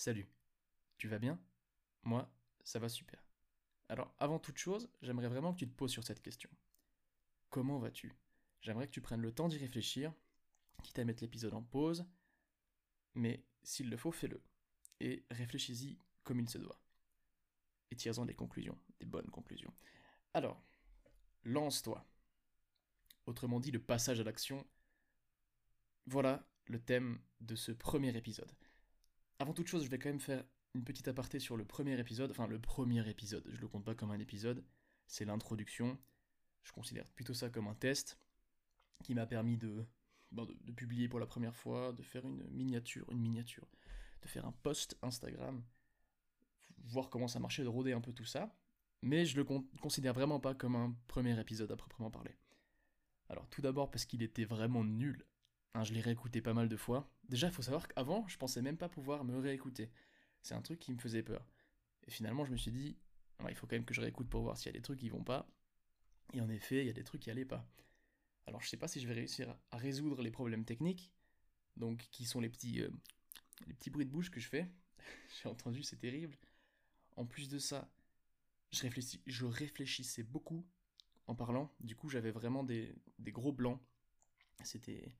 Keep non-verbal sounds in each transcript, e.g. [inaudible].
Salut, tu vas bien? Moi, ça va super. Alors, avant toute chose, j'aimerais vraiment que tu te poses sur cette question. Comment vas-tu? J'aimerais que tu prennes le temps d'y réfléchir, quitte à mettre l'épisode en pause, mais s'il le faut, fais-le. Et réfléchis-y comme il se doit. Et tire-en des conclusions, des bonnes conclusions. Alors, lance-toi. Autrement dit, le passage à l'action. Voilà le thème de ce premier épisode. Avant toute chose, je vais quand même faire une petite aparté sur le premier épisode. Enfin, le premier épisode, je le compte pas comme un épisode, c'est l'introduction. Je considère plutôt ça comme un test qui m'a permis de, de, publier pour la première fois, de faire une miniature, une miniature, de faire un post Instagram, voir comment ça marchait, de rôder un peu tout ça. Mais je le considère vraiment pas comme un premier épisode à proprement parler. Alors tout d'abord parce qu'il était vraiment nul Hein, je l'ai réécouté pas mal de fois. Déjà, il faut savoir qu'avant, je pensais même pas pouvoir me réécouter. C'est un truc qui me faisait peur. Et finalement, je me suis dit, il faut quand même que je réécoute pour voir s'il y a des trucs qui vont pas. Et en effet, il y a des trucs qui allaient pas. Alors, je sais pas si je vais réussir à résoudre les problèmes techniques, donc qui sont les petits, euh, les petits bruits de bouche que je fais. [laughs] J'ai entendu, c'est terrible. En plus de ça, je, réfléchis, je réfléchissais beaucoup en parlant. Du coup, j'avais vraiment des, des gros blancs. C'était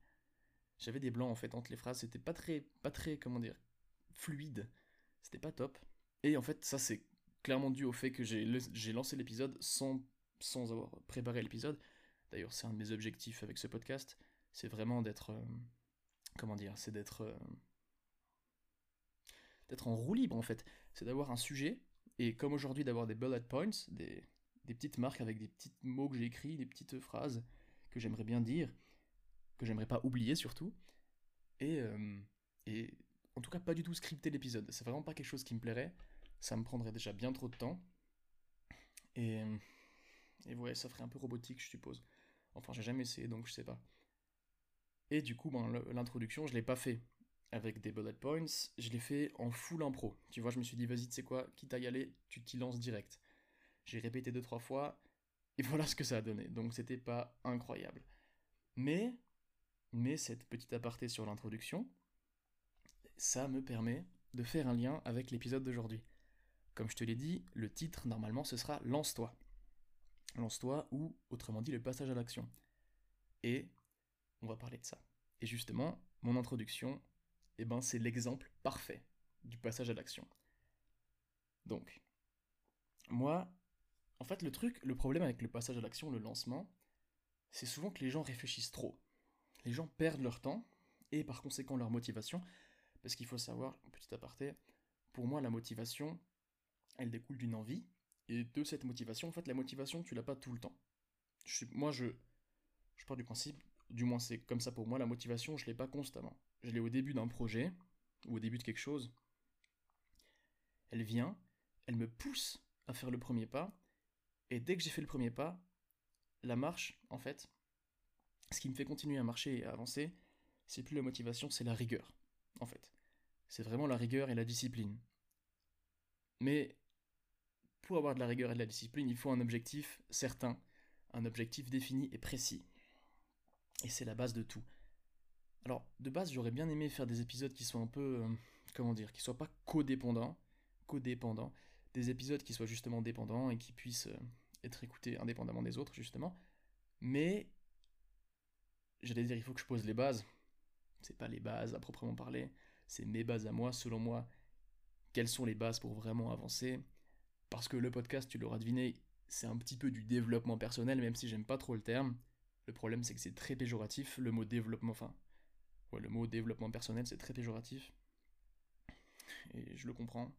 j'avais des blancs en fait entre les phrases, c'était pas très, pas très, comment dire, fluide, c'était pas top. Et en fait, ça c'est clairement dû au fait que j'ai lancé l'épisode sans, sans avoir préparé l'épisode. D'ailleurs, c'est un de mes objectifs avec ce podcast, c'est vraiment d'être, euh, comment dire, c'est d'être, euh, d'être en roue libre en fait. C'est d'avoir un sujet, et comme aujourd'hui d'avoir des bullet points, des, des petites marques avec des petits mots que j'ai écrits, des petites phrases que j'aimerais bien dire, que j'aimerais pas oublier surtout. Et, euh, et en tout cas, pas du tout scripter l'épisode. C'est vraiment pas quelque chose qui me plairait. Ça me prendrait déjà bien trop de temps. Et, et ouais, ça ferait un peu robotique, je suppose. Enfin, j'ai jamais essayé, donc je sais pas. Et du coup, ben, l'introduction, je l'ai pas fait avec des bullet points, je l'ai fait en full impro. Tu vois, je me suis dit, vas-y, tu sais quoi, quitte à y aller, tu t'y lances direct. J'ai répété deux, trois fois, et [laughs] voilà ce que ça a donné. Donc c'était pas incroyable. Mais mais cette petite aparté sur l'introduction, ça me permet de faire un lien avec l'épisode d'aujourd'hui. Comme je te l'ai dit, le titre normalement ce sera Lance-toi. Lance-toi ou autrement dit le passage à l'action. Et on va parler de ça. Et justement, mon introduction, eh ben, c'est l'exemple parfait du passage à l'action. Donc, moi, en fait, le truc, le problème avec le passage à l'action, le lancement, c'est souvent que les gens réfléchissent trop les gens perdent leur temps et par conséquent leur motivation, parce qu'il faut savoir, petit aparté, pour moi la motivation, elle découle d'une envie, et de cette motivation, en fait la motivation tu l'as pas tout le temps. moi je, je pars du principe, du moins c'est comme ça pour moi, la motivation je l'ai pas constamment. Je l'ai au début d'un projet, ou au début de quelque chose, elle vient, elle me pousse à faire le premier pas, et dès que j'ai fait le premier pas, la marche, en fait, ce qui me fait continuer à marcher et à avancer, c'est plus la motivation, c'est la rigueur, en fait. C'est vraiment la rigueur et la discipline. Mais pour avoir de la rigueur et de la discipline, il faut un objectif certain, un objectif défini et précis. Et c'est la base de tout. Alors, de base, j'aurais bien aimé faire des épisodes qui soient un peu, euh, comment dire, qui soient pas codépendants, codépendants, des épisodes qui soient justement dépendants et qui puissent euh, être écoutés indépendamment des autres, justement. Mais j'allais dire, il faut que je pose les bases. C'est pas les bases à proprement parler, c'est mes bases à moi, selon moi. Quelles sont les bases pour vraiment avancer? Parce que le podcast, tu l'auras deviné, c'est un petit peu du développement personnel, même si j'aime pas trop le terme. Le problème, c'est que c'est très péjoratif, le mot développement, enfin, ouais, le mot développement personnel, c'est très péjoratif. Et je le comprends,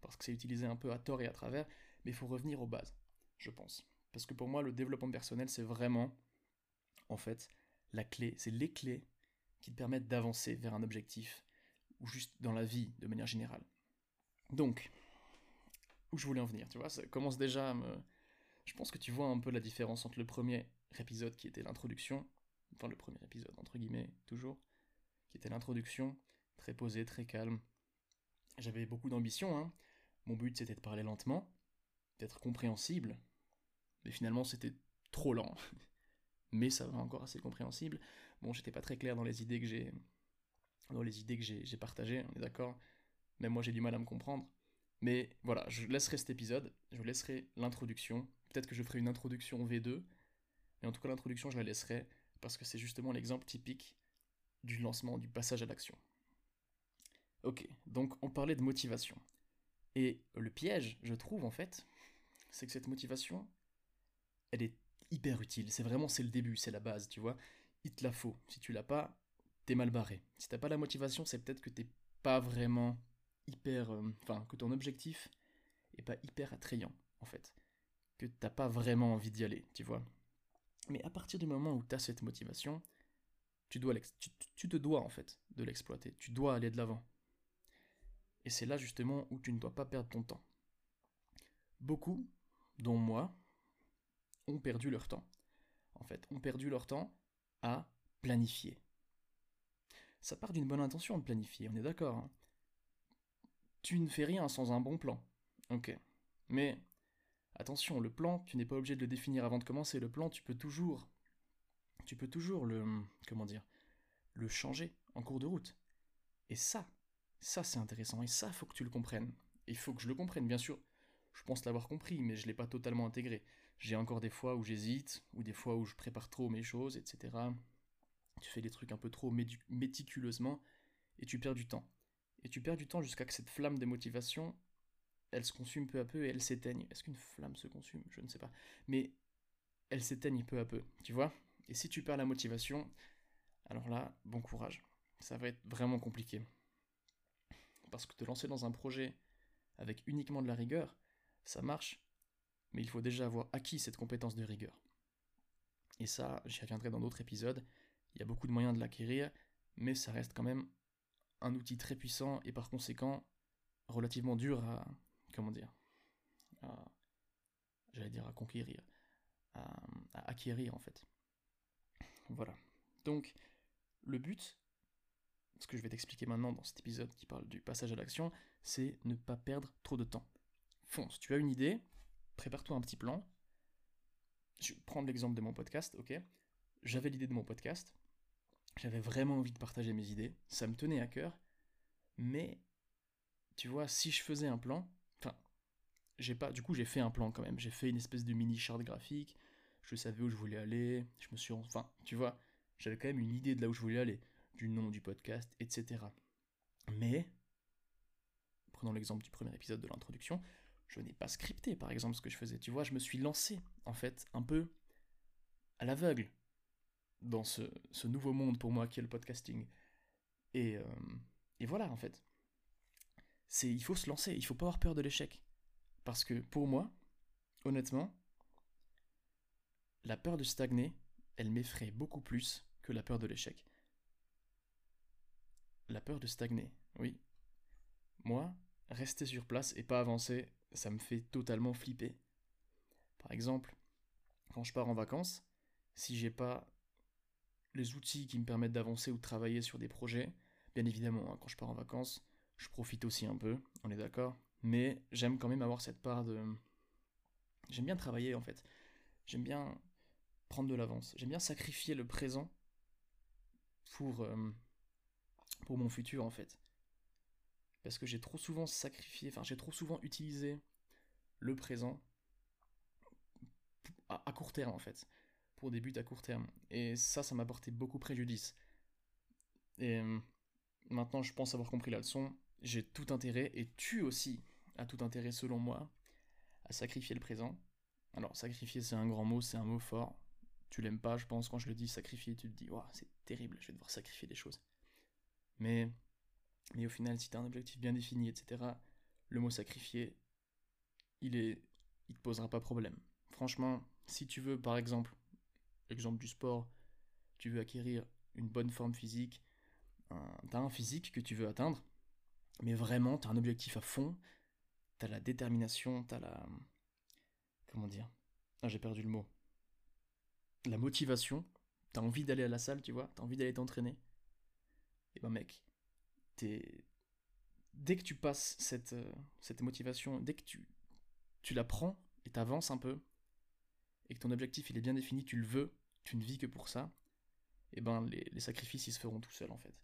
parce que c'est utilisé un peu à tort et à travers, mais il faut revenir aux bases, je pense. Parce que pour moi, le développement personnel, c'est vraiment, en fait, la clé, c'est les clés qui te permettent d'avancer vers un objectif, ou juste dans la vie de manière générale. Donc, où je voulais en venir, tu vois, ça commence déjà à me... Je pense que tu vois un peu la différence entre le premier épisode qui était l'introduction, enfin le premier épisode entre guillemets, toujours, qui était l'introduction, très posé, très calme. J'avais beaucoup d'ambition, hein. Mon but c'était de parler lentement, d'être compréhensible, mais finalement c'était trop lent. Mais ça va encore assez compréhensible. Bon, j'étais pas très clair dans les idées que j'ai dans les idées que j'ai partagées, on est d'accord. Même moi, j'ai du mal à me comprendre. Mais voilà, je laisserai cet épisode, je laisserai l'introduction. Peut-être que je ferai une introduction V2, mais en tout cas, l'introduction, je la laisserai parce que c'est justement l'exemple typique du lancement, du passage à l'action. Ok, donc on parlait de motivation. Et le piège, je trouve en fait, c'est que cette motivation, elle est hyper utile. C'est vraiment c'est le début, c'est la base, tu vois. Il te la faut. Si tu l'as pas, t'es mal barré. Si t'as pas la motivation, c'est peut-être que t'es pas vraiment hyper, euh, enfin que ton objectif est pas hyper attrayant en fait, que t'as pas vraiment envie d'y aller, tu vois. Mais à partir du moment où t'as cette motivation, tu dois tu, tu te dois en fait de l'exploiter. Tu dois aller de l'avant. Et c'est là justement où tu ne dois pas perdre ton temps. Beaucoup, dont moi, ont perdu leur temps. En fait, ont perdu leur temps à planifier. Ça part d'une bonne intention de planifier, on est d'accord. Hein. tu ne fais rien sans un bon plan. Ok. Mais attention, le plan, tu n'es pas obligé de le définir avant de commencer. Le plan, tu peux toujours. Tu peux toujours le. Comment dire Le changer en cours de route. Et ça, ça, c'est intéressant, et ça, faut que tu le comprennes. Il faut que je le comprenne, bien sûr. Je pense l'avoir compris, mais je ne l'ai pas totalement intégré. J'ai encore des fois où j'hésite, ou des fois où je prépare trop mes choses, etc. Tu fais des trucs un peu trop méticuleusement, et tu perds du temps. Et tu perds du temps jusqu'à que cette flamme de motivation, elle se consume peu à peu et elle s'éteigne. Est-ce qu'une flamme se consume? Je ne sais pas. Mais elle s'éteigne peu à peu, tu vois? Et si tu perds la motivation, alors là, bon courage. Ça va être vraiment compliqué. Parce que te lancer dans un projet avec uniquement de la rigueur, ça marche, mais il faut déjà avoir acquis cette compétence de rigueur. Et ça, j'y reviendrai dans d'autres épisodes, il y a beaucoup de moyens de l'acquérir, mais ça reste quand même un outil très puissant et par conséquent relativement dur à, comment dire, j'allais dire à conquérir, à, à acquérir en fait. Voilà. Donc, le but, ce que je vais t'expliquer maintenant dans cet épisode qui parle du passage à l'action, c'est ne pas perdre trop de temps. Fonce, tu as une idée, prépare-toi un petit plan. Je vais prendre l'exemple de mon podcast, ok. J'avais l'idée de mon podcast, j'avais vraiment envie de partager mes idées, ça me tenait à cœur, mais tu vois, si je faisais un plan, enfin, j'ai pas, du coup j'ai fait un plan quand même, j'ai fait une espèce de mini charte graphique, je savais où je voulais aller, je me suis, enfin, tu vois, j'avais quand même une idée de là où je voulais aller. Du nom du podcast, etc. Mais, prenons l'exemple du premier épisode de l'introduction, je n'ai pas scripté par exemple ce que je faisais. Tu vois, je me suis lancé en fait un peu à l'aveugle dans ce, nouveau monde pour moi qui est le podcasting. Et, euh, voilà en fait. Il faut se lancer, il faut pas avoir peur de l'échec. Parce que pour moi, honnêtement, la peur de stagner, elle m'effraie beaucoup plus que la peur de l'échec. La peur de stagner, oui. Moi, rester sur place et pas avancer, ça me fait totalement flipper. Par exemple, quand je pars en vacances, si j'ai pas les outils qui me permettent d'avancer ou de travailler sur des projets, bien évidemment, hein, quand je pars en vacances, je profite aussi un peu, on est d'accord, mais j'aime quand même avoir cette part de... J'aime bien travailler en fait. J'aime bien prendre de l'avance. J'aime bien sacrifier le présent pour, euh, pour mon futur en fait. Parce que j'ai trop souvent sacrifié, enfin j'ai trop souvent utilisé le présent à, court terme en fait, pour des buts à court terme. Et ça, ça m'a porté beaucoup préjudice. Et euh, maintenant, je pense avoir compris la leçon. J'ai tout intérêt, et tu aussi as tout intérêt selon moi, à sacrifier le présent. Alors, sacrifier, c'est un grand mot, c'est un mot fort. Tu l'aimes pas, je pense, quand je le dis sacrifier, tu te dis, c'est terrible, je vais devoir sacrifier des choses. Mais, mais au final, si tu as un objectif bien défini, etc., le mot sacrifier, il est, il te posera pas problème. Franchement, si tu veux, par exemple, exemple du sport, tu veux acquérir une bonne forme physique, tu as un physique que tu veux atteindre, mais vraiment, tu as un objectif à fond, tu as la détermination, tu as la... Comment dire? Ah, j'ai perdu le mot. La motivation, tu as envie d'aller à la salle, tu vois, tu as envie d'aller t'entraîner. Et ben mec. Dès que tu passes cette, euh, cette motivation, dès que tu, tu la prends et t'avances un peu, et que ton objectif il est bien défini, tu le veux, tu ne vis que pour ça, et ben les, les sacrifices ils se feront tout seuls en fait.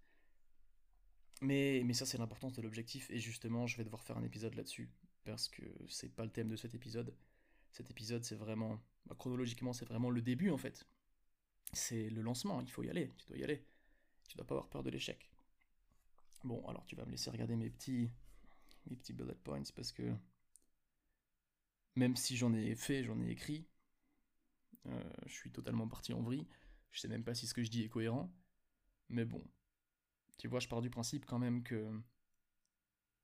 Mais, mais ça, c'est l'importance de l'objectif, et justement, je vais devoir faire un épisode là-dessus, parce que c'est pas le thème de cet épisode. Cet épisode, c'est vraiment, bah, chronologiquement, c'est vraiment le début, en fait. C'est le lancement, il faut y aller, tu dois y aller. Tu dois pas avoir peur de l'échec. Bon, alors tu vas me laisser regarder mes petits, mes petits bullet points, parce que même si j'en ai fait, j'en ai écrit, euh, je suis totalement parti en vrille. Je sais même pas si ce que je dis est cohérent. Mais bon, tu vois, je pars du principe quand même que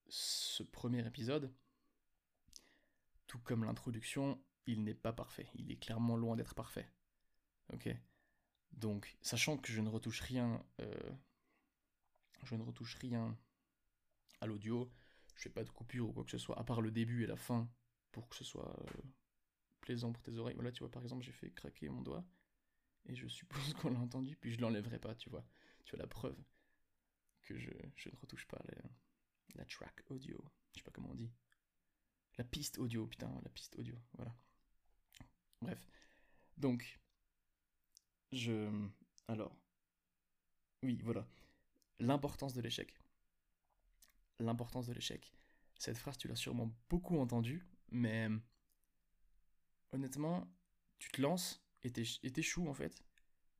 ce premier épisode, tout comme l'introduction, il n'est pas parfait. Il est clairement loin d'être parfait. Ok? Donc, sachant que je ne retouche rien, euh, je ne retouche rien à l'audio, je fais pas de coupure ou quoi que ce soit, à part le début et la fin, pour que ce soit euh, plaisant pour tes oreilles. Voilà, tu vois, par exemple, j'ai fait craquer mon doigt, et je suppose [laughs] qu'on l'a entendu, puis je l'enlèverai pas, tu vois. Tu vois la preuve que je, ne retouche pas la track audio. Je sais pas comment on dit. La piste audio, putain, la piste audio, voilà. Bref. Donc, je... Alors, oui, voilà. L'importance de l'échec. L'importance de l'échec. Cette phrase, tu l'as sûrement beaucoup entendue, mais honnêtement, tu te lances et t'échoues en fait.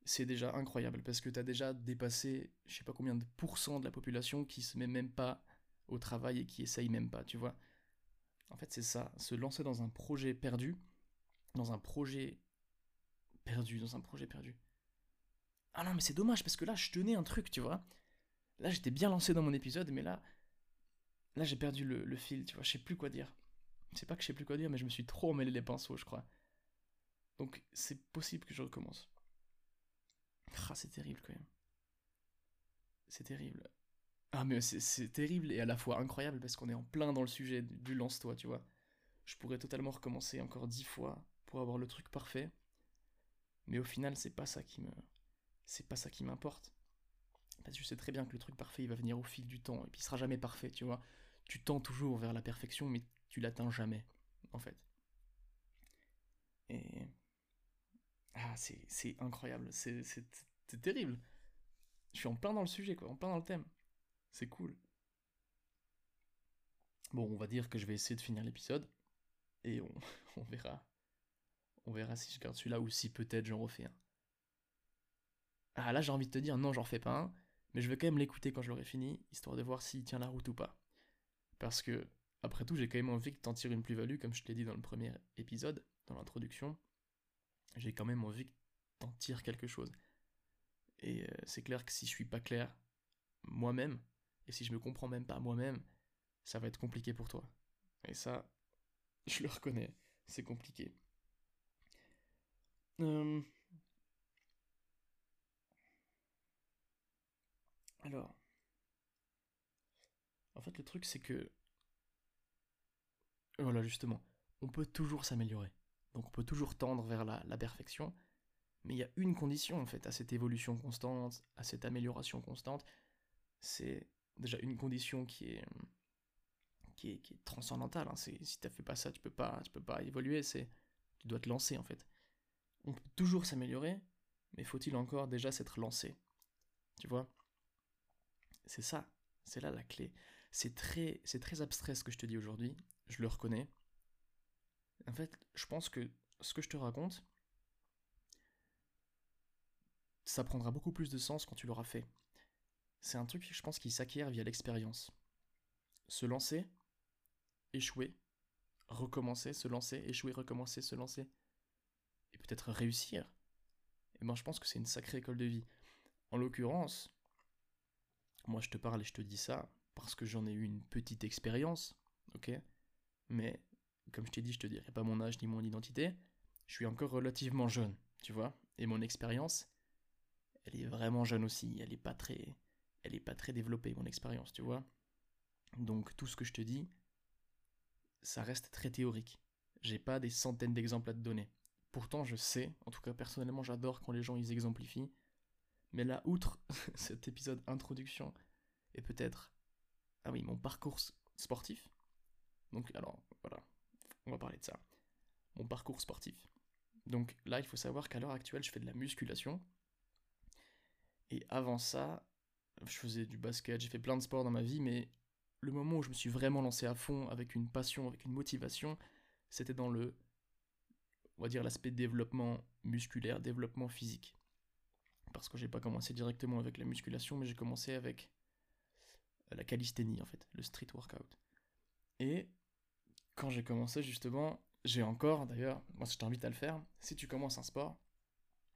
C'est déjà incroyable parce que t'as déjà dépassé je sais pas combien de pourcents de la population qui se met même pas au travail et qui essaye même pas, tu vois. En fait, c'est ça, se lancer dans un projet perdu, dans un projet perdu, dans un projet perdu. Ah non, mais c'est dommage parce que là, je tenais un truc, tu vois. Là, j'étais bien lancé dans mon épisode, mais là, là, j'ai perdu le, fil, tu vois. Je sais plus quoi dire. C'est pas que je sais plus quoi dire, mais je me suis trop emmêlé les pinceaux, je crois. Donc, c'est possible que je recommence. Ah, c'est terrible quand même. C'est terrible. Ah, mais c'est terrible et à la fois incroyable parce qu'on est en plein dans le sujet du lance-toi, tu vois. Je pourrais totalement recommencer encore dix fois pour avoir le truc parfait. Mais au final, c'est pas ça qui me. C'est pas ça qui m'importe. Parce que je sais très bien que le truc parfait, il va venir au fil du temps. Et puis il sera jamais parfait, tu vois. Tu tends toujours vers la perfection, mais tu l'atteins jamais, en fait. Et. Ah, c'est incroyable. C'est terrible. Je suis en plein dans le sujet, quoi. En plein dans le thème. C'est cool. Bon, on va dire que je vais essayer de finir l'épisode. Et on, [laughs] verra. On verra si je garde celui-là ou si peut-être j'en refais un. Ah là j'ai envie de te dire non j'en refais pas un, mais je vais quand même l'écouter quand je l'aurai fini, histoire de voir s'il tient la route ou pas. Parce que, après tout, j'ai quand même envie de t'en tirer une plus-value, comme je te l'ai dit dans le premier épisode, dans l'introduction. J'ai quand même envie que t'en tires quelque chose. Et euh, c'est clair que si je suis pas clair moi-même, et si je me comprends même pas moi-même, ça va être compliqué pour toi. Et ça, [laughs] je le reconnais, c'est compliqué. Euh, alors, en fait, le truc, c'est que, voilà, justement, on peut toujours s'améliorer. Donc, on peut toujours tendre vers la, perfection. Mais il y a une condition, en fait, à cette évolution constante, à cette amélioration constante. C'est déjà une condition qui est, qui est, qui est transcendantale. Hein. Si tu fait pas ça, tu peux pas, tu peux pas évoluer. C'est, tu dois te lancer en fait. On peut toujours s'améliorer, mais faut-il encore déjà s'être lancé? Tu vois? C'est ça, c'est là la clé. C'est très, c'est très abstrait ce que je te dis aujourd'hui. Je le reconnais. En fait, je pense que ce que je te raconte, ça prendra beaucoup plus de sens quand tu l'auras fait c'est un truc, je pense, qui s'acquiert via l'expérience. Se lancer, échouer, recommencer, se lancer, échouer, recommencer, se lancer, et peut-être réussir. Et ben, je pense que c'est une sacrée école de vie. En l'occurrence, moi je te parle et je te dis ça parce que j'en ai eu une petite expérience, ok? Mais, comme je t'ai dit, je te dirai pas mon âge ni mon identité, je suis encore relativement jeune, tu vois? Et mon expérience, elle est vraiment jeune aussi, elle est pas très elle n'est pas très développée, mon expérience, tu vois? Donc tout ce que je te dis, ça reste très théorique. J'ai pas des centaines d'exemples à te donner. Pourtant, je sais, en tout cas personnellement, j'adore quand les gens ils exemplifient. Mais là, outre [laughs] cet épisode introduction, et peut-être, ah oui, mon parcours sportif. Donc, alors, voilà, on va parler de ça. Mon parcours sportif. Donc là, il faut savoir qu'à l'heure actuelle, je fais de la musculation. Et avant ça, je faisais du basket, j'ai fait plein de sports dans ma vie, mais le moment où je me suis vraiment lancé à fond avec une passion, avec une motivation, c'était dans le, on va dire, l'aspect développement musculaire, développement physique. Parce que j'ai pas commencé directement avec la musculation, mais j'ai commencé avec la calisthénie en fait, le street workout. Et quand j'ai commencé justement, j'ai encore d'ailleurs, moi je t'invite à le faire, si tu commences un sport,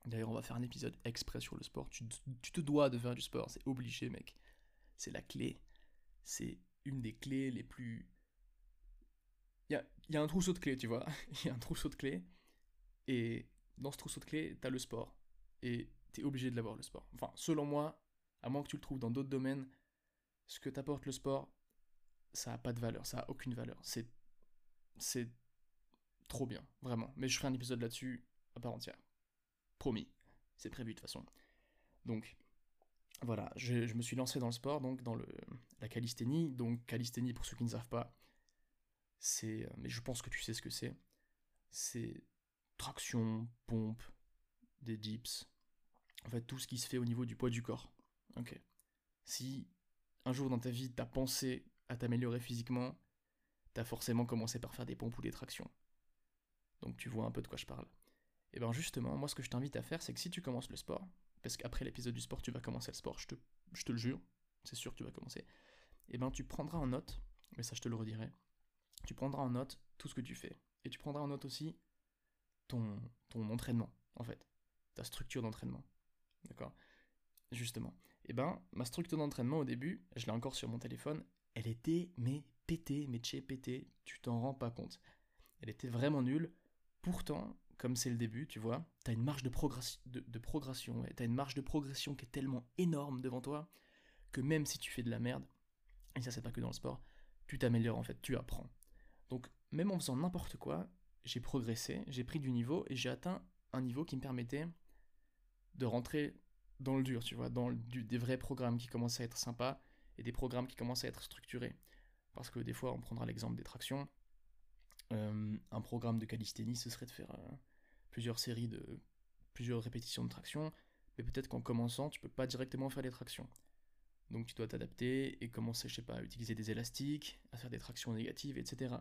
d'ailleurs on va faire un épisode exprès sur le sport, tu, tu te dois de faire du sport, c'est obligé mec, c'est la clé, c'est une des clés les plus... Il y a, y a, un trousseau de clés, tu vois, [laughs] il y a un trousseau de clés, et dans ce trousseau de clés, t'as le sport, et obligé de l'avoir le sport. Enfin, selon moi, à moins que tu le trouves dans d'autres domaines, ce que t'apporte le sport, ça a pas de valeur, ça a aucune valeur. C'est c'est trop bien, vraiment. Mais je ferai un épisode là-dessus à part entière. Promis. C'est prévu de toute façon. Donc, voilà, je, me suis lancé dans le sport, donc dans le, la calisthénie. Donc, calisthénie, pour ceux qui ne savent pas, c'est. Mais je pense que tu sais ce que c'est. C'est traction, pompe, des dips. En fait, tout ce qui se fait au niveau du poids du corps. Ok. Si un jour dans ta vie t'as pensé à t'améliorer physiquement, t'as forcément commencé par faire des pompes ou des tractions. Donc tu vois un peu de quoi je parle. Et bien justement, moi ce que je t'invite à faire, c'est que si tu commences le sport, parce qu'après l'épisode du sport, tu vas commencer le sport, je te, le jure, c'est sûr que tu vas commencer, et ben tu prendras en note, mais ça je te le redirai, tu prendras en note tout ce que tu fais. Et tu prendras en note aussi ton entraînement, en fait, ta structure d'entraînement. D'accord Justement. Et ben, ma structure d'entraînement au début, je l'ai encore sur mon téléphone, elle était mais pétée, mais chez pétée, tu t'en rends pas compte. Elle était vraiment nulle. Pourtant, comme c'est le début, tu vois, t'as une marge de, progression, de, t'as une marge de progression qui est tellement énorme devant toi que même si tu fais de la merde, et ça c'est pas que dans le sport, tu t'améliores en fait, tu apprends. Donc même en faisant n'importe quoi, j'ai progressé, j'ai pris du niveau et j'ai atteint un niveau qui me permettait de rentrer dans le dur, tu vois, dans des vrais programmes qui commencent à être sympas et des programmes qui commencent à être structurés. Parce que des fois, on prendra l'exemple des tractions. Euh, un programme de calisthénie, ce serait de faire euh, plusieurs séries de plusieurs répétitions de traction, mais peut-être qu'en commençant, tu peux pas directement faire des tractions. Donc tu dois t'adapter et commencer, je sais pas, à utiliser des élastiques, à faire des tractions négatives, etc.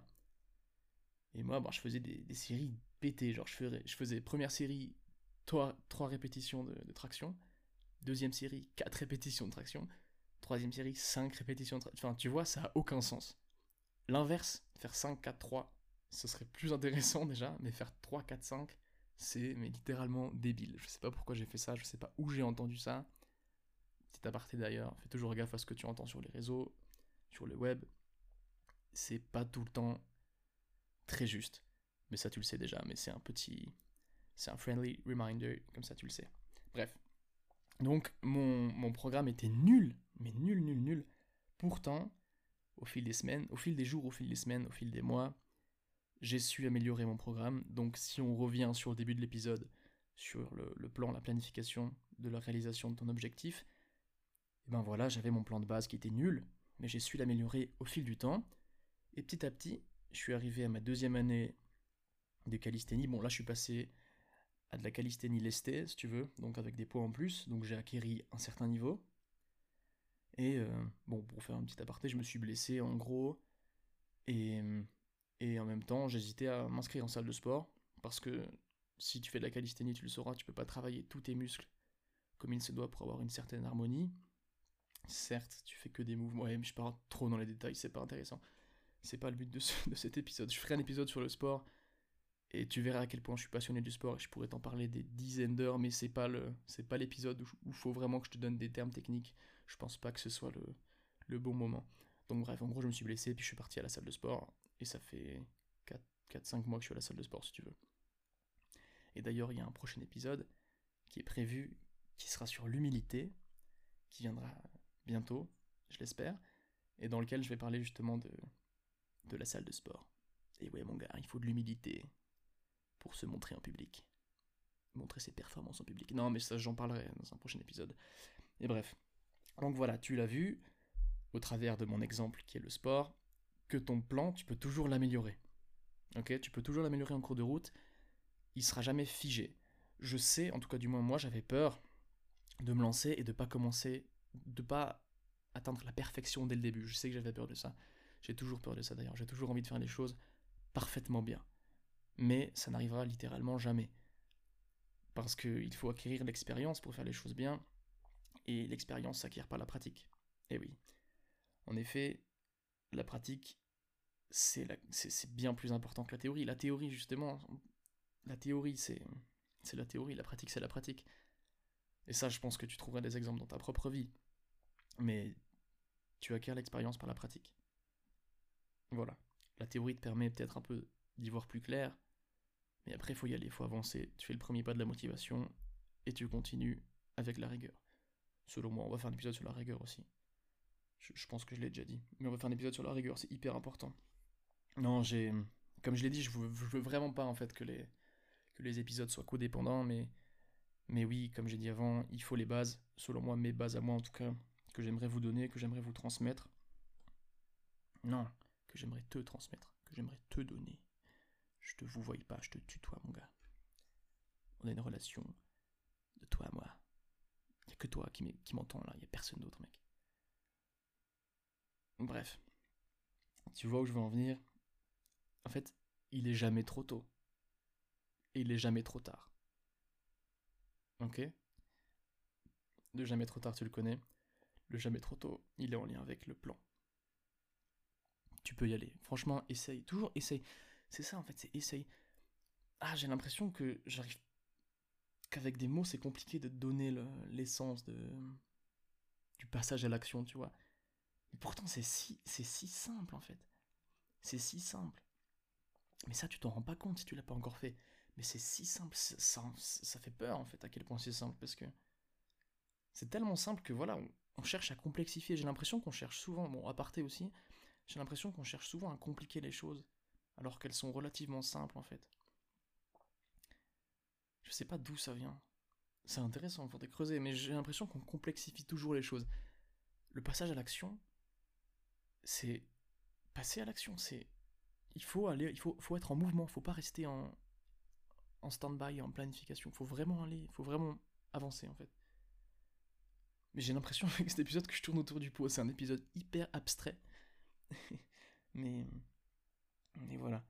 Et moi, bah, je faisais des, séries pétées, genre je faisais, je faisais première série, 3, répétitions de, traction, deuxième série, 4 répétitions de traction, troisième série, 5 répétitions de traction. Enfin, tu vois, ça a aucun sens. L'inverse, faire 5, 4, 3, ce serait plus intéressant déjà, mais faire 3, 4, 5, c'est littéralement débile. Je sais pas pourquoi j'ai fait ça, je sais pas où j'ai entendu ça. Petit aparté d'ailleurs, fais toujours gaffe à ce que tu entends sur les réseaux, sur le web. C'est pas tout le temps très juste. Mais ça tu le sais déjà, mais c'est un petit... C'est un friendly reminder, comme ça tu le sais. Bref, donc mon, programme était nul, mais nul, nul, nul. Pourtant, au fil des semaines, au fil des jours, au fil des semaines, au fil des mois, j'ai su améliorer mon programme. Donc si on revient sur le début de l'épisode, sur le, plan, la planification de la réalisation de ton objectif, eh ben voilà, j'avais mon plan de base qui était nul, mais j'ai su l'améliorer au fil du temps. Et petit à petit, je suis arrivé à ma deuxième année de calisthénie. Bon là, je suis passé de la calisthénie lestée, si tu veux, donc avec des poids en plus, donc j'ai acquéri un certain niveau. Et euh, bon, pour faire un petit aparté, je me suis blessé en gros, et, et en même temps, j'hésitais à m'inscrire en salle de sport, parce que si tu fais de la calisthénie, tu le sauras, tu peux pas travailler tous tes muscles comme il se doit pour avoir une certaine harmonie. Certes, tu fais que des mouvements, mais je pars trop dans les détails, c'est pas intéressant. C'est pas le but de, de cet épisode. Je ferai un épisode sur le sport et tu verras à quel point je suis passionné du sport et je pourrais t'en parler des dizaines d'heures, mais c'est pas le, c'est pas l'épisode où il faut vraiment que je te donne des termes techniques. Je pense pas que ce soit le, le bon moment. Donc bref, en gros, je me suis blessé, puis je suis parti à la salle de sport, et ça fait 4-5 mois que je suis à la salle de sport, si tu veux. Et d'ailleurs, il y a un prochain épisode qui est prévu, qui sera sur l'humilité, qui viendra bientôt, je l'espère, et dans lequel je vais parler justement de, de la salle de sport. Et ouais, mon gars, il faut de l'humilité, pour se montrer en public. Montrer ses performances en public. Non, mais ça, j'en parlerai dans un prochain épisode. Et bref. Donc voilà, tu l'as vu, au travers de mon exemple qui est le sport, que ton plan, tu peux toujours l'améliorer. Ok Tu peux toujours l'améliorer en cours de route. Il sera jamais figé. Je sais, en tout cas du moins moi, j'avais peur de me lancer et de pas commencer de pas atteindre la perfection dès le début. Je sais que j'avais peur de ça. J'ai toujours peur de ça d'ailleurs. J'ai toujours envie de faire les choses parfaitement bien. Mais ça n'arrivera littéralement jamais. Parce qu'il faut acquérir l'expérience pour faire les choses bien. Et l'expérience s'acquiert par la pratique. Et oui. En effet, la pratique, c'est bien plus important que la théorie. La théorie, justement, la théorie, c'est la théorie. La pratique, c'est la pratique. Et ça, je pense que tu trouveras des exemples dans ta propre vie. Mais tu acquiers l'expérience par la pratique. Voilà. La théorie te permet peut-être un peu d'y voir plus clair, mais après, il faut y aller, il faut avancer. Tu fais le premier pas de la motivation et tu continues avec la rigueur. Selon moi, on va faire un épisode sur la rigueur aussi. Je, pense que je l'ai déjà dit. Mais on va faire un épisode sur la rigueur, c'est hyper important. Non, j'ai. Comme je l'ai dit, je veux, veux vraiment pas en fait que les, que épisodes soient codépendants, mais. Mais oui, comme j'ai dit avant, il faut les bases, selon moi, mes bases à moi en tout cas, que j'aimerais vous donner, que j'aimerais vous transmettre. Non, que j'aimerais te transmettre, que j'aimerais te donner. Je te vous voyais pas, je te tutoie, mon gars. On a une relation de toi à moi. Il a que toi qui m'entends là, il n'y a personne d'autre, mec. Bref. Tu vois où je veux en venir? En fait, il est jamais trop tôt. Et il est jamais trop tard. Ok? Le jamais trop tard, tu le connais. Le jamais trop tôt, il est en lien avec le plan. Tu peux y aller. Franchement, essaye. Toujours essaye. C'est ça en fait, c'est essaye. Ah, j'ai l'impression que j'arrive. qu'avec des mots, c'est compliqué de donner l'essence de... du passage à l'action, tu vois. Et pourtant, c'est si, si simple en fait. C'est si simple. Mais ça, tu t'en rends pas compte si tu l'as pas encore fait. Mais c'est si simple, ça, ça, fait peur en fait à quel point c'est simple parce que c'est tellement simple que voilà, on, on cherche à complexifier. J'ai l'impression qu'on cherche souvent, bon, à parté aussi, j'ai l'impression qu'on cherche souvent à compliquer les choses alors qu'elles sont relativement simples en fait. Je sais pas d'où ça vient. C'est intéressant, faudrait creuser, mais j'ai l'impression qu'on complexifie toujours les choses. Le passage à l'action, c'est passer à l'action, c'est il faut aller, il faut, faut être en mouvement, faut pas rester en, en stand-by, en planification. Faut vraiment aller, faut vraiment avancer en fait. Mais j'ai l'impression [laughs] avec cet épisode que je tourne autour du pot. C'est un épisode hyper abstrait. [laughs] mais et voilà.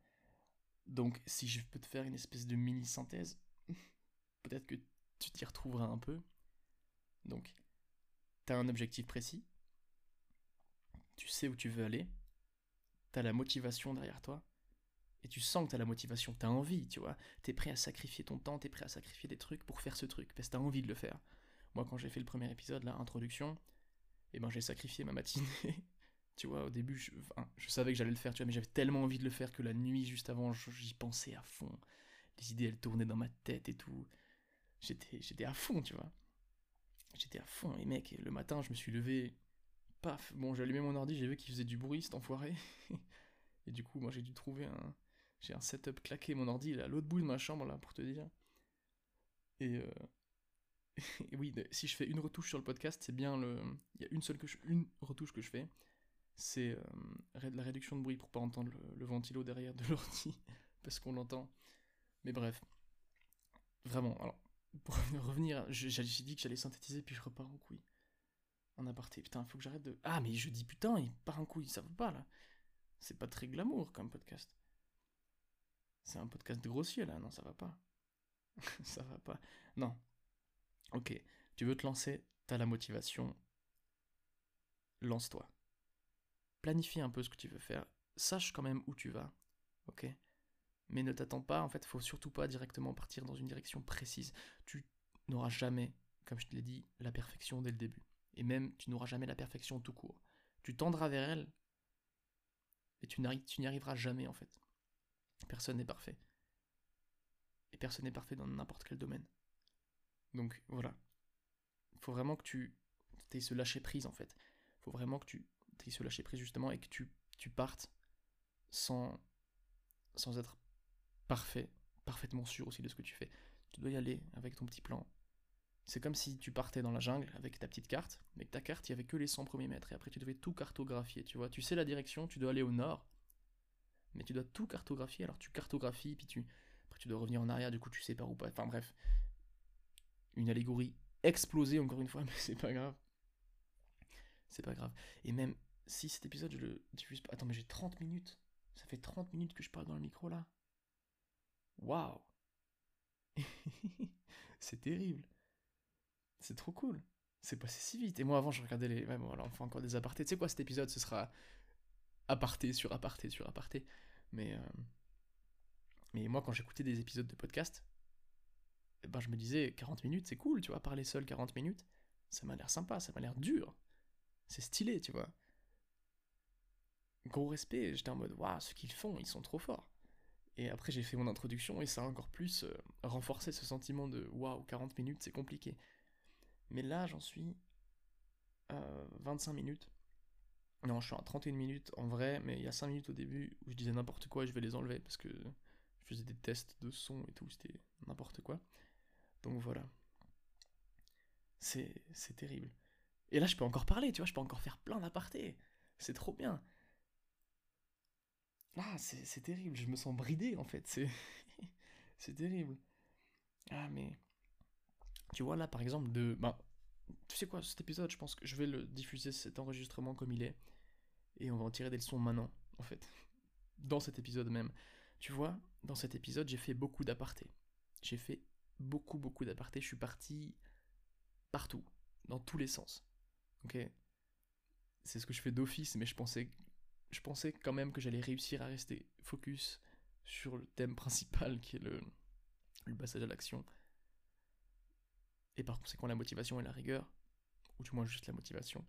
Donc, si je peux te faire une espèce de mini synthèse, [laughs] peut-être que tu t'y retrouveras un peu. Donc, tu as un objectif précis, tu sais où tu veux aller, tu as la motivation derrière toi, et tu sens que tu as la motivation, tu as envie, tu vois. Tu es prêt à sacrifier ton temps, tu es prêt à sacrifier des trucs pour faire ce truc, parce que tu as envie de le faire. Moi, quand j'ai fait le premier épisode, là, introduction, eh ben, j'ai sacrifié ma matinée [laughs] tu vois, au début, je, savais que j'allais le faire, tu vois, mais j'avais tellement envie de le faire que la nuit juste avant, j'y pensais à fond. Les idées, elles tournaient dans ma tête et tout. J'étais, j'étais à fond, tu vois. J'étais à fond. Et mec, le matin, je me suis levé. Paf, bon, j'ai allumé mon ordi, j'ai vu qu'il faisait du bruit, cet enfoiré. [laughs] et du coup, moi, j'ai dû trouver un. J'ai un setup claqué, mon ordi, il à l'autre bout de ma chambre, là, pour te dire. Et, euh... [laughs] oui, si je fais une retouche sur le podcast, c'est bien le. Il y a une seule une retouche que je fais c'est euh, la réduction de bruit pour pas entendre le, ventilo derrière de [laughs] l'ordi, parce qu'on l'entend. Mais bref, vraiment, alors, pour revenir, j'ai dit que j'allais synthétiser, puis je repars en couille. En aparté, putain, faut que j'arrête de... Ah, mais je dis putain, il part en couille, ça va pas, là. C'est pas très glamour comme podcast. C'est un podcast grossier, là, non, ça va pas. [laughs] ça va pas. Non. Ok, tu veux te lancer, t'as la motivation, lance-toi planifie un peu ce que tu veux faire, sache quand même où tu vas, ok? Mais ne t'attends pas, en fait, faut surtout pas directement partir dans une direction précise. Tu n'auras jamais, comme je te l'ai dit, la perfection dès le début. Et même, tu n'auras jamais la perfection tout court. Tu tendras vers elle, et tu n'y arriveras jamais, en fait. Personne n'est parfait. Et personne n'est parfait dans n'importe quel domaine. Donc voilà. Il faut vraiment que tu aies ce lâcher prise en fait. Il faut vraiment que tu tu se lâcher prise justement et que tu, tu partes sans, sans être parfait, parfaitement sûr aussi de ce que tu fais. Tu dois y aller avec ton petit plan. C'est comme si tu partais dans la jungle avec ta petite carte, mais que ta carte, il n'y avait que les 100 premiers mètres, et après tu devais tout cartographier, tu vois. Tu sais la direction, tu dois aller au nord, mais tu dois tout cartographier, alors tu cartographies, puis tu, après tu dois revenir en arrière, du coup tu sais pas où pas. Enfin bref, une allégorie explosée encore une fois, [laughs] mais c'est pas grave. c'est pas grave. Et même si cet épisode, je le diffuse pas. Attends, mais j'ai 30 minutes. Ça fait 30 minutes que je parle dans le micro là. Waouh! [laughs] c'est terrible. C'est trop cool. C'est passé si vite. Et moi, avant, je regardais les. Ouais, bon, alors, on fait encore des apartés. Tu sais quoi, cet épisode, ce sera aparté sur aparté sur aparté. Mais. Euh, mais moi, quand j'écoutais des épisodes de podcast, eh ben, je me disais, 40 minutes, c'est cool, tu vois, parler seul 40 minutes, ça m'a l'air sympa, ça m'a l'air dur. C'est stylé, tu vois. Gros respect, j'étais en mode, waouh, ce qu'ils font, ils sont trop forts. Et après, j'ai fait mon introduction et ça a encore plus euh, renforcé ce sentiment de waouh, 40 minutes, c'est compliqué. Mais là, j'en suis à 25 minutes. Non, je suis à 31 minutes en vrai, mais il y a 5 minutes au début où je disais n'importe quoi et je vais les enlever parce que je faisais des tests de son et tout, c'était n'importe quoi. Donc voilà. C'est terrible. Et là, je peux encore parler, tu vois, je peux encore faire plein d'apartés. C'est trop bien. Ah, c'est terrible, je me sens bridé en fait, [laughs] c'est terrible. Ah, mais tu vois là par exemple de. Ben, tu sais quoi, cet épisode, je pense que je vais le diffuser cet enregistrement comme il est. Et on va en tirer des leçons maintenant, en fait. [laughs] Dans cet épisode même. Tu vois, dans cet épisode, j'ai fait beaucoup d'apartés. J'ai fait beaucoup, beaucoup d'apartés. Je suis parti partout, dans tous les sens. Ok? C'est ce que je fais d'office, mais je pensais, je pensais quand même que j'allais réussir à rester focus sur le thème principal qui est le, passage à l'action. Et par conséquent, la motivation et la rigueur, ou du moins juste la motivation.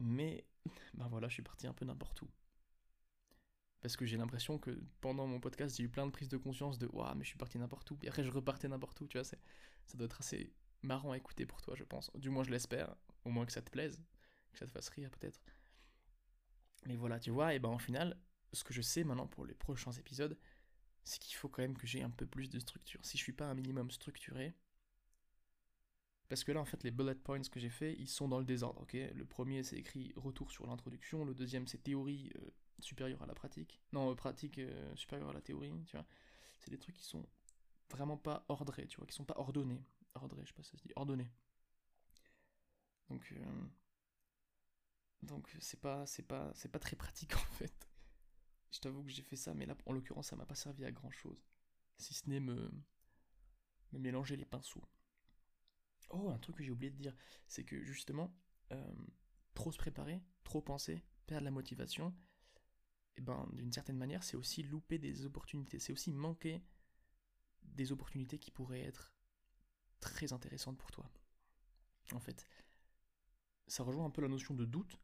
Mais, [laughs] ben voilà, je suis parti un peu n'importe où. Parce que j'ai l'impression que pendant mon podcast, j'ai eu plein de prises de conscience de Waouh, mais je suis parti n'importe où. Et après, je repartais n'importe où, tu vois. Ça doit être assez marrant à écouter pour toi, je pense. Du moins, je l'espère. Au moins que ça te plaise. Que ça te fasse rire, peut-être. Mais voilà, tu vois, et ben en final, ce que je sais maintenant pour les prochains épisodes, c'est qu'il faut quand même que j'ai un peu plus de structure. Si je suis pas un minimum structuré, parce que là, en fait, les bullet points que j'ai fait, ils sont dans le désordre, ok? Le premier, c'est écrit retour sur l'introduction. Le deuxième, c'est théorie euh, supérieure à la pratique. Non, euh, pratique euh, supérieure à la théorie, tu vois? C'est des trucs qui sont vraiment pas ordrés, tu vois, qui sont pas ordonnés. Ordrés, je sais pas si ça se dit. Ordonnés. Donc, donc c'est pas, c'est pas, c'est pas très pratique [laughs] en fait. Je t'avoue que j'ai fait ça, mais là, en l'occurrence, ça m'a pas servi à grand chose. Si ce n'est me, me mélanger les pinceaux. Oh, un truc que j'ai oublié de dire, c'est que justement, euh, trop se préparer, trop penser, perdre la motivation, et eh ben d'une certaine manière, c'est aussi louper des opportunités, c'est aussi manquer des opportunités qui pourraient être très intéressantes pour toi. En fait, ça rejoint un peu la notion de doute.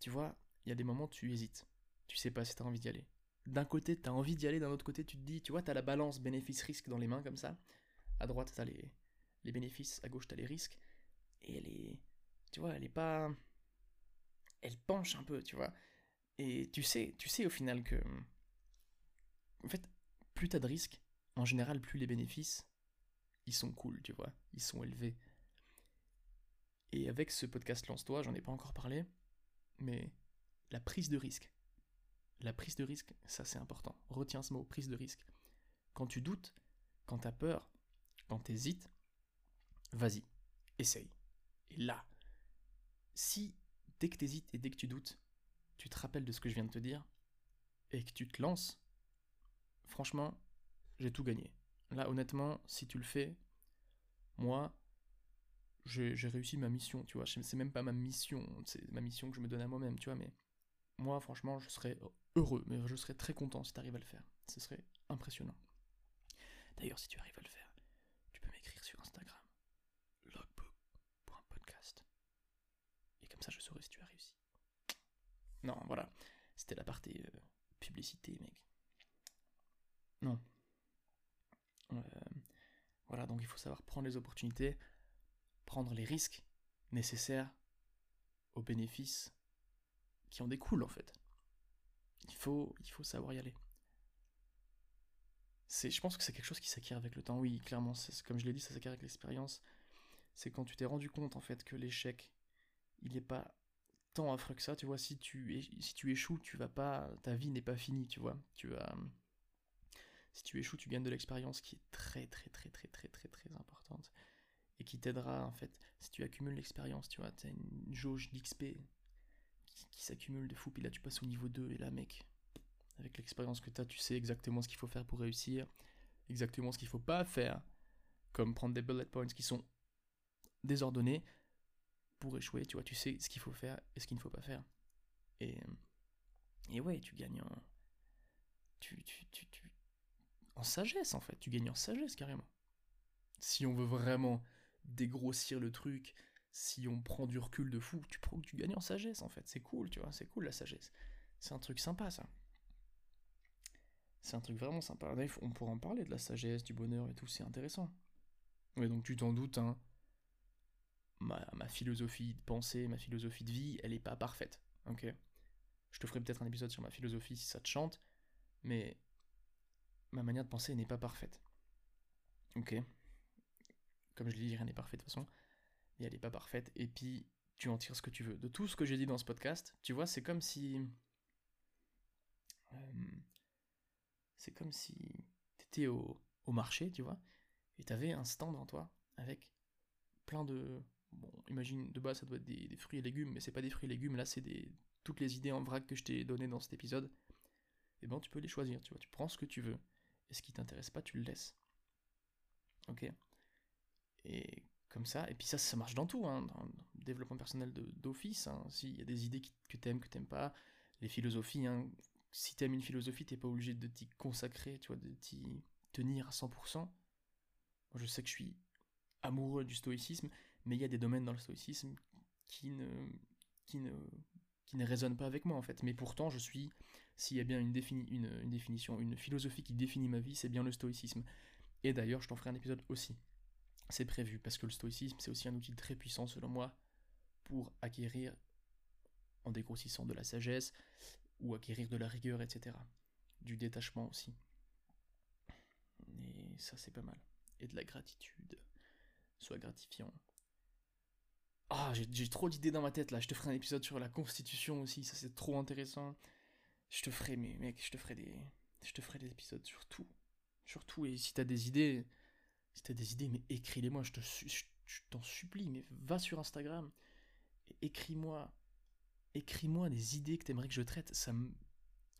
Tu vois, il y a des moments où tu hésites, tu sais pas si tu as envie d'y aller. D'un côté, tu as envie d'y aller, d'un autre côté, tu te dis, tu vois, tu as la balance bénéfice-risque dans les mains comme ça. À droite, tu as les, les bénéfices, à gauche t'as les risques, et elle est, tu vois, elle est pas, elle penche un peu, tu vois, et tu sais, tu sais au final que, en fait, plus t'as de risques, en général, plus les bénéfices, ils sont cool, tu vois, ils sont élevés. Et avec ce podcast Lance-toi, j'en ai pas encore parlé, mais la prise de risque. La prise de risque, ça c'est important. Retiens ce mot, prise de risque. Quand tu doutes, quand t'as peur, quand t'hésites, vas-y, essaye. Et là, si dès que t'hésites et dès que tu doutes, tu te rappelles de ce que je viens de te dire, et que tu te lances, franchement, j'ai tout gagné. Là, honnêtement, si tu le fais, moi, j'ai réussi ma mission, tu vois. C'est même pas ma mission, c'est ma mission que je me donne à moi-même, tu vois. Mais moi, franchement, je serais heureux, mais je serais très content si tu arrives à le faire. Ce serait impressionnant. D'ailleurs, si tu arrives à le faire, tu peux m'écrire sur Instagram. ça je saurais si tu as réussi. Non, voilà. C'était la partie euh, publicité, mec. Non. Euh, voilà, donc il faut savoir prendre les opportunités, prendre les risques nécessaires aux bénéfices qui en découlent en fait. Il faut, il faut savoir y aller. C'est, je pense que c'est quelque chose qui s'acquiert avec le temps. Oui, clairement, comme je l'ai dit, ça s'acquiert avec l'expérience. C'est quand tu t'es rendu compte en fait que l'échec il n'est pas tant affreux que ça, tu vois, si tu, si tu échoues, tu vas pas, ta vie n'est pas finie, tu vois, tu vas, si tu échoues, tu gagnes de l'expérience qui est très très très très très très très importante, et qui t'aidera en fait si tu accumules l'expérience, tu vois, tu as une jauge d'XP qui, s'accumule de fou, puis là tu passes au niveau 2 et là mec, avec l'expérience que tu as, tu sais exactement ce qu'il faut faire pour réussir, exactement ce qu'il faut pas faire, comme prendre des bullet points qui sont désordonnés pour échouer, tu vois, tu sais ce qu'il faut faire et ce qu'il ne faut pas faire. Et, et ouais, tu gagnes en, tu, tu, tu, tu, en sagesse en fait, tu gagnes en sagesse carrément. Si on veut vraiment dégrossir le truc, si on prend du recul de fou, tu, tu gagnes en sagesse en fait, c'est cool, tu vois, c'est cool la sagesse. C'est un truc sympa ça. C'est un truc vraiment sympa. On pourra en parler de la sagesse, du bonheur et tout, c'est intéressant. Ouais, donc tu t'en doutes, hein. Ma, ma, philosophie de pensée, ma philosophie de vie, elle est pas parfaite. Ok? Je te ferai peut-être un épisode sur ma philosophie si ça te chante, mais ma manière de penser n'est pas parfaite. Ok? Comme je l'ai dit, rien n'est parfait de toute façon, mais elle n'est pas parfaite, et puis tu en tires ce que tu veux. De tout ce que j'ai dit dans ce podcast, tu vois, c'est comme si. Euh, c'est comme si t'étais au, au marché, tu vois, et t'avais un stand devant toi avec plein de. Bon, imagine, de base, ça doit être des, fruits et légumes, mais c'est pas des fruits et légumes, là, c'est des, toutes les idées en vrac que je t'ai données dans cet épisode. Et eh ben, tu peux les choisir, tu vois, tu prends ce que tu veux, et ce qui t'intéresse pas, tu le laisses. Ok? Et comme ça, et puis ça, ça marche dans tout, hein, dans le développement personnel d'office, hein, s'il y a des idées que t'aimes, que t'aimes pas, les philosophies, hein, si t'aimes une philosophie, t'es pas obligé de t'y consacrer, tu vois, de t'y tenir à 100%. Moi, je sais que je suis amoureux du stoïcisme, mais il y a des domaines dans le stoïcisme qui ne, qui ne, qui ne résonnent pas avec moi, en fait. Mais pourtant, je suis, s'il y a bien une, une, une définition, une philosophie qui définit ma vie, c'est bien le stoïcisme. Et d'ailleurs, je t'en ferai un épisode aussi. C'est prévu, parce que le stoïcisme, c'est aussi un outil très puissant, selon moi, pour acquérir, en dégrossissant de la sagesse, ou acquérir de la rigueur, etc. Du détachement aussi. Et ça, c'est pas mal. Et de la gratitude. Soit gratifiant. Ah, j'ai trop d'idées dans ma tête là. Je te ferai un épisode sur la constitution aussi. Ça, c'est trop intéressant. Je te ferai, mais mec, je te ferai des. Je te ferai des épisodes sur tout. Sur tout. Et si t'as des idées. Si t'as des idées, mais écris-les-moi. Je te t'en supplie. Mais va sur Instagram. Et écris-moi écris-moi des idées que tu aimerais que je traite. Ça.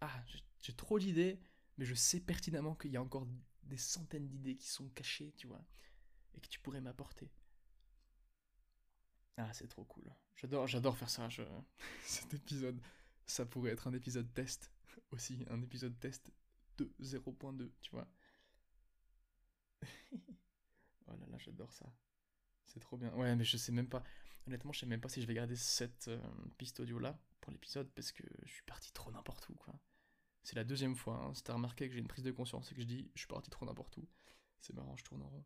Ah, j'ai trop d'idées, mais je sais pertinemment qu'il y a encore des centaines d'idées qui sont cachées, tu vois, et que tu pourrais m'apporter. Ah, c'est trop cool. J'adore, j'adore faire ça. [laughs] Cet épisode, ça pourrait être un épisode test aussi, un épisode test de 0.2, tu vois. oh là là, j'adore ça. C'est trop bien. Ouais, mais je sais même pas. Honnêtement, je sais même pas si je vais garder cette euh, piste audio là pour l'épisode parce que je suis parti trop n'importe où, quoi. C'est la deuxième fois. Hein. Si t'as remarqué que j'ai une prise de conscience et que je dis je suis parti trop n'importe où, c'est marrant, je tourne en rond.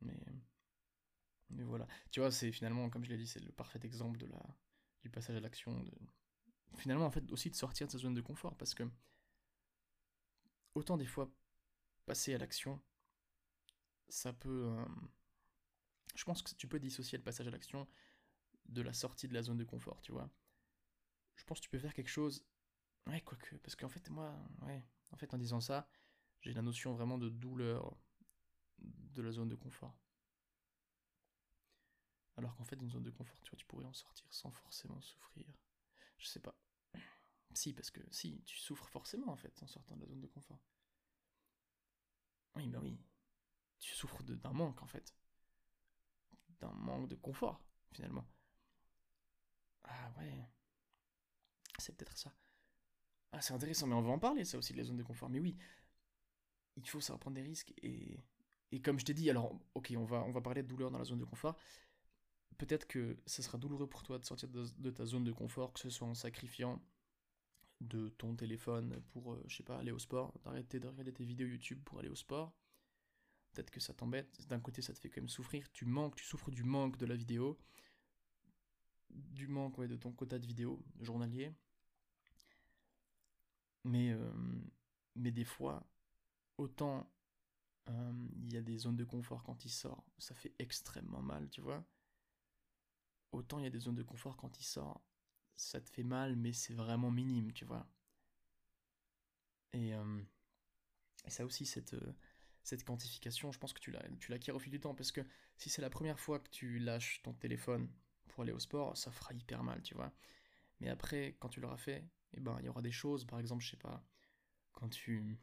Mais. Mais voilà. Tu vois, c'est finalement, comme je l'ai dit, c'est le parfait exemple de la, du passage à l'action. Finalement, en fait, aussi de sortir de sa zone de confort parce que. Autant des fois, passer à l'action, ça peut. Euh, je pense que tu peux dissocier le passage à l'action de la sortie de la zone de confort, tu vois. Je pense que tu peux faire quelque chose. Ouais, quoique. Parce qu'en fait, moi, ouais. En fait, en disant ça, j'ai la notion vraiment de douleur de la zone de confort. Alors qu'en fait, une zone de confort, tu vois, tu pourrais en sortir sans forcément souffrir. Je sais pas. Si, parce que si, tu souffres forcément en fait en sortant de la zone de confort. Oui, bah oui. Tu souffres d'un manque en fait d'un manque de confort, finalement. Ah ouais. C'est peut-être ça. Ah, c'est intéressant, mais on va en parler, ça aussi, de la zone de confort. Mais oui, il faut savoir prendre des risques. Et, et comme je t'ai dit, alors, ok, on va, parler de douleur dans la zone de confort. Peut-être que ce sera douloureux pour toi de sortir de, ta zone de confort, que ce soit en sacrifiant de ton téléphone pour, euh, je sais pas, aller au sport, d'arrêter de regarder tes vidéos YouTube pour aller au sport, peut-être que ça t'embête, d'un côté ça te fait quand même souffrir, tu manques, tu souffres du manque de la vidéo, du manque de ton quota de vidéo journalier, mais, euh, mais des fois, autant euh, il y a des zones de confort quand il sort, ça fait extrêmement mal, tu vois, autant il y a des zones de confort quand il sort, ça te fait mal, mais c'est vraiment minime, tu vois. Et, euh, et ça aussi, cette cette quantification, je pense que tu l'acquiers au fil du temps, parce que si c'est la première fois que tu lâches ton téléphone pour aller au sport, ça fera hyper mal, tu vois. Mais après, quand tu l'auras fait, eh ben, il y aura des choses, par exemple, je sais pas, quand tu...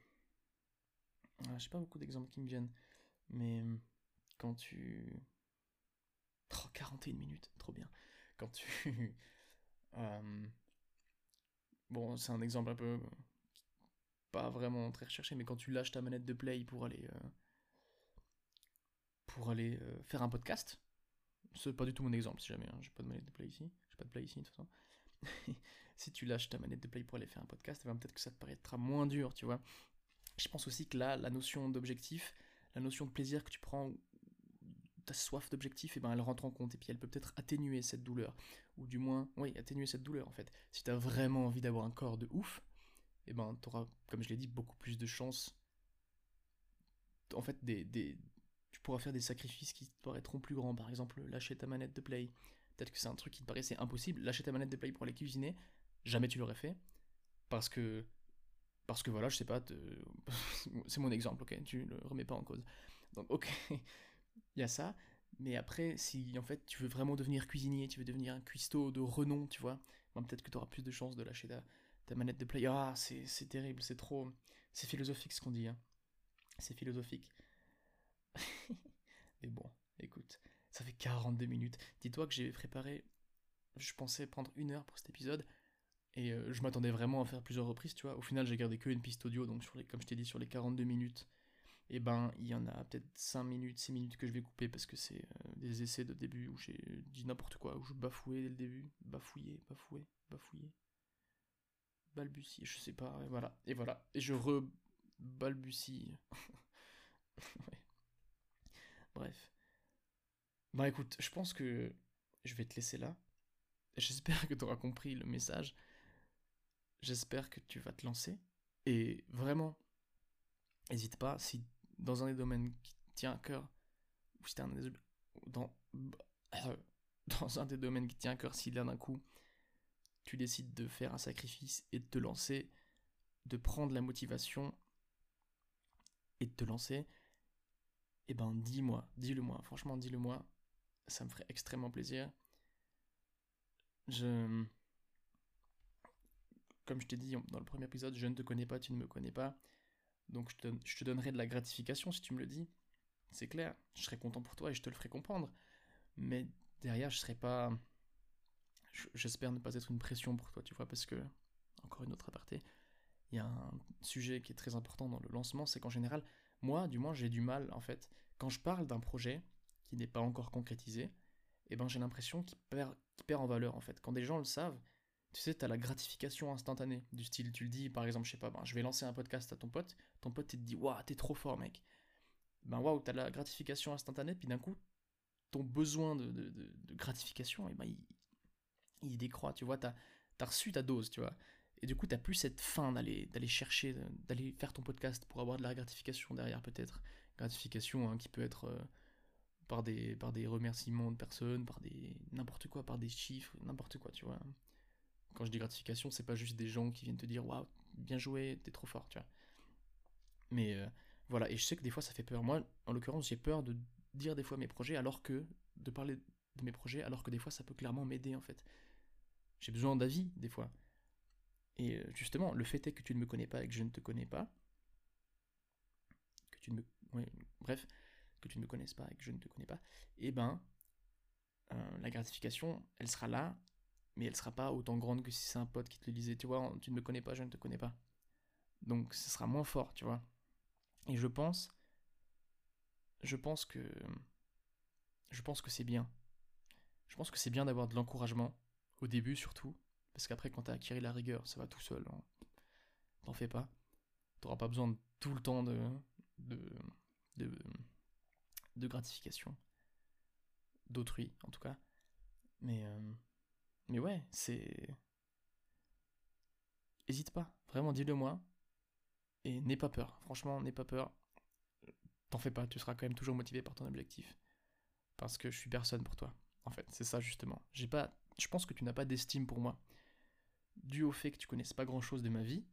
Ah, je sais pas beaucoup d'exemples qui me viennent, mais quand tu... Oh, 41 minutes, trop bien. Quand tu... [laughs] Euh, bon, c'est un exemple un peu pas vraiment très recherché, mais quand tu lâches ta manette de play pour aller euh, pour aller euh, faire un podcast, c'est pas du tout mon exemple si jamais, hein, j'ai pas de manette de play ici, j'ai pas de play ici de toute façon. [laughs] si tu lâches ta manette de play pour aller faire un podcast, eh ben, peut-être que ça te paraîtra moins dur, tu vois. Je pense aussi que là, la notion d'objectif, la notion de plaisir que tu prends, ta soif d'objectif, et eh ben elle rentre en compte et puis elle peut peut-être atténuer cette douleur, ou du moins, oui, atténuer cette douleur en fait. Si tu as vraiment envie d'avoir un corps de ouf, eh ben, tu auras, comme je l'ai dit, beaucoup plus de chances. En fait, des, tu pourras faire des sacrifices qui te paraîtront plus grands. Par exemple, lâcher ta manette de play. Peut-être que c'est un truc qui te paraissait impossible. Lâcher ta manette de play pour aller cuisiner, jamais tu l'aurais fait. Parce que, parce que voilà, je sais pas, [laughs] c'est mon exemple, ok Tu le remets pas en cause. Donc, ok, [laughs] il y a ça. Mais après, si en fait tu veux vraiment devenir cuisinier, tu veux devenir un cuistot de renom, tu vois, ben, peut-être que tu auras plus de chances de lâcher ta, ta manette de play. Ah, c'est terrible, c'est trop. C'est philosophique ce qu'on dit. Hein. C'est philosophique. [laughs] Mais bon, écoute, ça fait 42 minutes. Dis-toi que j'ai préparé. Je pensais prendre une heure pour cet épisode. Et euh, je m'attendais vraiment à faire plusieurs reprises, tu vois. Au final, j'ai gardé que une piste audio, donc sur les, comme je t'ai dit, sur les 42 minutes, et eh ben, il y en a peut-être 5 minutes, 6 minutes que je vais couper parce que c'est euh, des essais de début où j'ai dit n'importe quoi, où je bafouais dès le début. Bafouillé, bafoué, bafouillé balbutie, je sais pas, et voilà, et voilà, et je re-balbutie. [laughs] Bref. Bah écoute, je pense que je vais te laisser là. J'espère que tu auras compris le message. J'espère que tu vas te lancer. Et vraiment, n'hésite pas, si dans un des domaines qui tient à cœur, ou si un des, dans, [laughs] dans un des domaines qui tient à cœur, s'il y a d'un coup tu décides de faire un sacrifice et de te lancer, de prendre la motivation et de te lancer, eh ben dis-moi, dis-le-moi, franchement dis-le-moi, ça me ferait extrêmement plaisir. Je... Comme je t'ai dit dans le premier épisode, je ne te connais pas, tu ne me connais pas, donc je te, je te donnerai de la gratification si tu me le dis, c'est clair, je serai content pour toi et je te le ferai comprendre, mais derrière je serai pas j'espère ne pas être une pression pour toi, tu vois, parce que, encore une autre aparté, il y a un sujet qui est très important dans le lancement, c'est qu'en général, moi, du moins, j'ai du mal, en fait, quand je parle d'un projet qui n'est pas encore concrétisé, eh ben j'ai l'impression qu'il perd, perd en valeur, en fait. Quand des gens le savent, tu sais, tu as la gratification instantanée, du style, tu le dis, par exemple, je sais pas, ben, je vais lancer un podcast à ton pote, ton pote, te dit, waouh, t'es trop fort, mec. Ben waouh, t'as la gratification instantanée, puis d'un coup, ton besoin de, de, gratification, eh ben, il, il décroît, tu vois, t'as as reçu ta dose, tu vois. Et du coup, t'as plus cette faim d'aller chercher, d'aller faire ton podcast pour avoir de la gratification derrière, peut-être. Gratification hein, qui peut être euh, par, des, par des remerciements de personnes, par des. n'importe quoi, par des chiffres, n'importe quoi, tu vois. Quand je dis gratification, c'est pas juste des gens qui viennent te dire waouh, bien joué, t'es trop fort, tu vois. Mais euh, voilà, et je sais que des fois ça fait peur. Moi, en l'occurrence, j'ai peur de dire des fois mes projets alors que. de parler de mes projets alors que des fois ça peut clairement m'aider en fait. J'ai besoin d'avis, des fois. Et euh, justement, le fait est que tu ne me connais pas et que je ne te connais pas, que tu ne me... bref, que tu ne me connaisses pas et que je ne te connais pas, eh ben, euh, la gratification, elle sera là, mais elle sera pas autant grande que si c'est un pote qui te le disait, tu vois, tu ne me connais pas, je ne te connais pas. Donc, ce sera moins fort, tu vois. Et je pense, je pense que, je pense que c'est bien. Je pense que c'est bien d'avoir de l'encouragement, au début surtout, parce qu'après quand t'as acquis la rigueur, ça va tout seul. Hein. T'en fais pas. T'auras pas besoin de tout le temps de, de, de, gratification. D'autrui, en tout cas. Mais, euh, mais ouais, c'est... Hésite pas, vraiment dis-le moi. Et n'aie pas peur, franchement, n'aie pas peur. T'en fais pas, tu seras quand même toujours motivé par ton objectif. Parce que je suis personne pour toi. En fait, c'est ça justement. J'ai pas je pense que tu n'as pas d'estime pour moi. Dû au fait que tu connaisses pas grand chose de ma vie,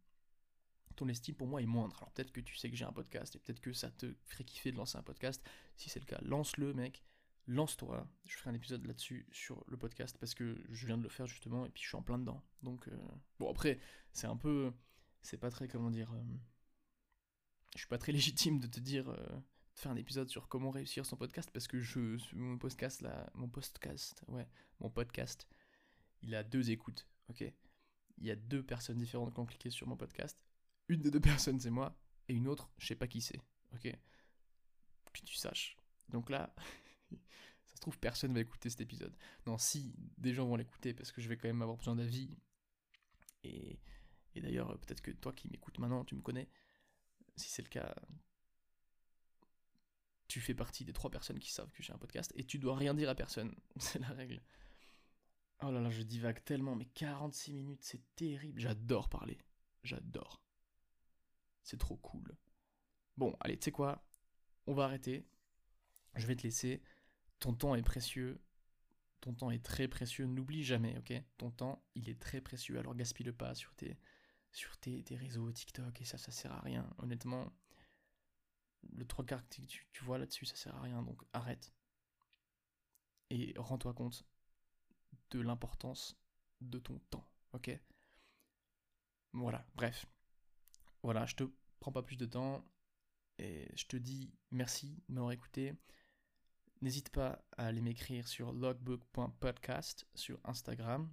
ton estime pour moi est moindre. Alors peut-être que tu sais que j'ai un podcast et peut-être que ça te ferait kiffer de lancer un podcast. Si c'est le cas, lance-le, mec. Lance-toi. Je ferai un épisode là-dessus sur le podcast parce que je viens de le faire justement et puis je suis en plein dedans. Donc, euh, bon, après, c'est un peu. C'est pas très, comment dire. Euh, je suis pas très [laughs] légitime de te dire. Euh, de faire un épisode sur comment réussir son podcast parce que je. Mon podcast là. Mon podcast, ouais. Mon podcast. Il a deux écoutes, ok? Il y a deux personnes différentes qui ont cliqué sur mon podcast une des deux [laughs] personnes c'est moi, et une autre, je sais pas qui c'est, ok? Que tu saches. Donc là, [laughs] ça se trouve, personne va écouter cet épisode. Non, si, des gens vont l'écouter, parce que je vais quand même avoir besoin d'avis. Et, d'ailleurs, peut-être que toi qui m'écoutes maintenant, tu me connais. Si c'est le cas, tu fais partie des trois personnes qui savent que j'ai un podcast, et tu dois rien dire à personne. [laughs] c'est la règle. Oh là là, je divague tellement, mais 46 minutes, c'est terrible. J'adore parler. J'adore. C'est trop cool. Bon, allez, tu sais quoi? On va arrêter. Je vais te laisser. Ton temps est précieux. Ton temps est très précieux. N'oublie jamais, ok? Ton temps, il est très précieux. Alors gaspille-le pas sur tes, sur tes, réseaux TikTok et ça, ça sert à rien. Honnêtement, le trois quarts que tu, tu vois là-dessus, ça sert à rien. Donc arrête. Et rends-toi compte de l'importance de ton temps, ok? Voilà, bref. Voilà, je te prends pas plus de temps et je te dis merci de m'avoir écouté. N'hésite pas à aller m'écrire sur logbook.podcast sur Instagram.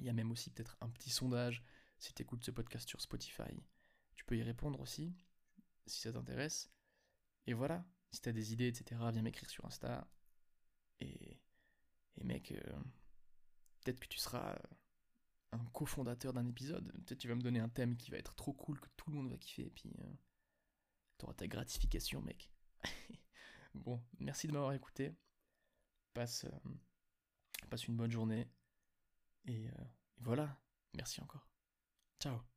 Il y a même aussi peut-être un petit sondage si tu écoutes ce podcast sur Spotify. Tu peux y répondre aussi si ça t'intéresse. Et voilà, si tu as des idées, etc., viens m'écrire sur Insta. Et, et mec, euh, peut-être que tu seras un cofondateur d'un épisode. Peut-être tu vas me donner un thème qui va être trop cool, que tout le monde va kiffer, et puis euh, t'auras ta gratification, mec. [laughs] bon, merci de m'avoir écouté. Passe, euh, une bonne journée. Euh, et voilà, merci encore. Ciao.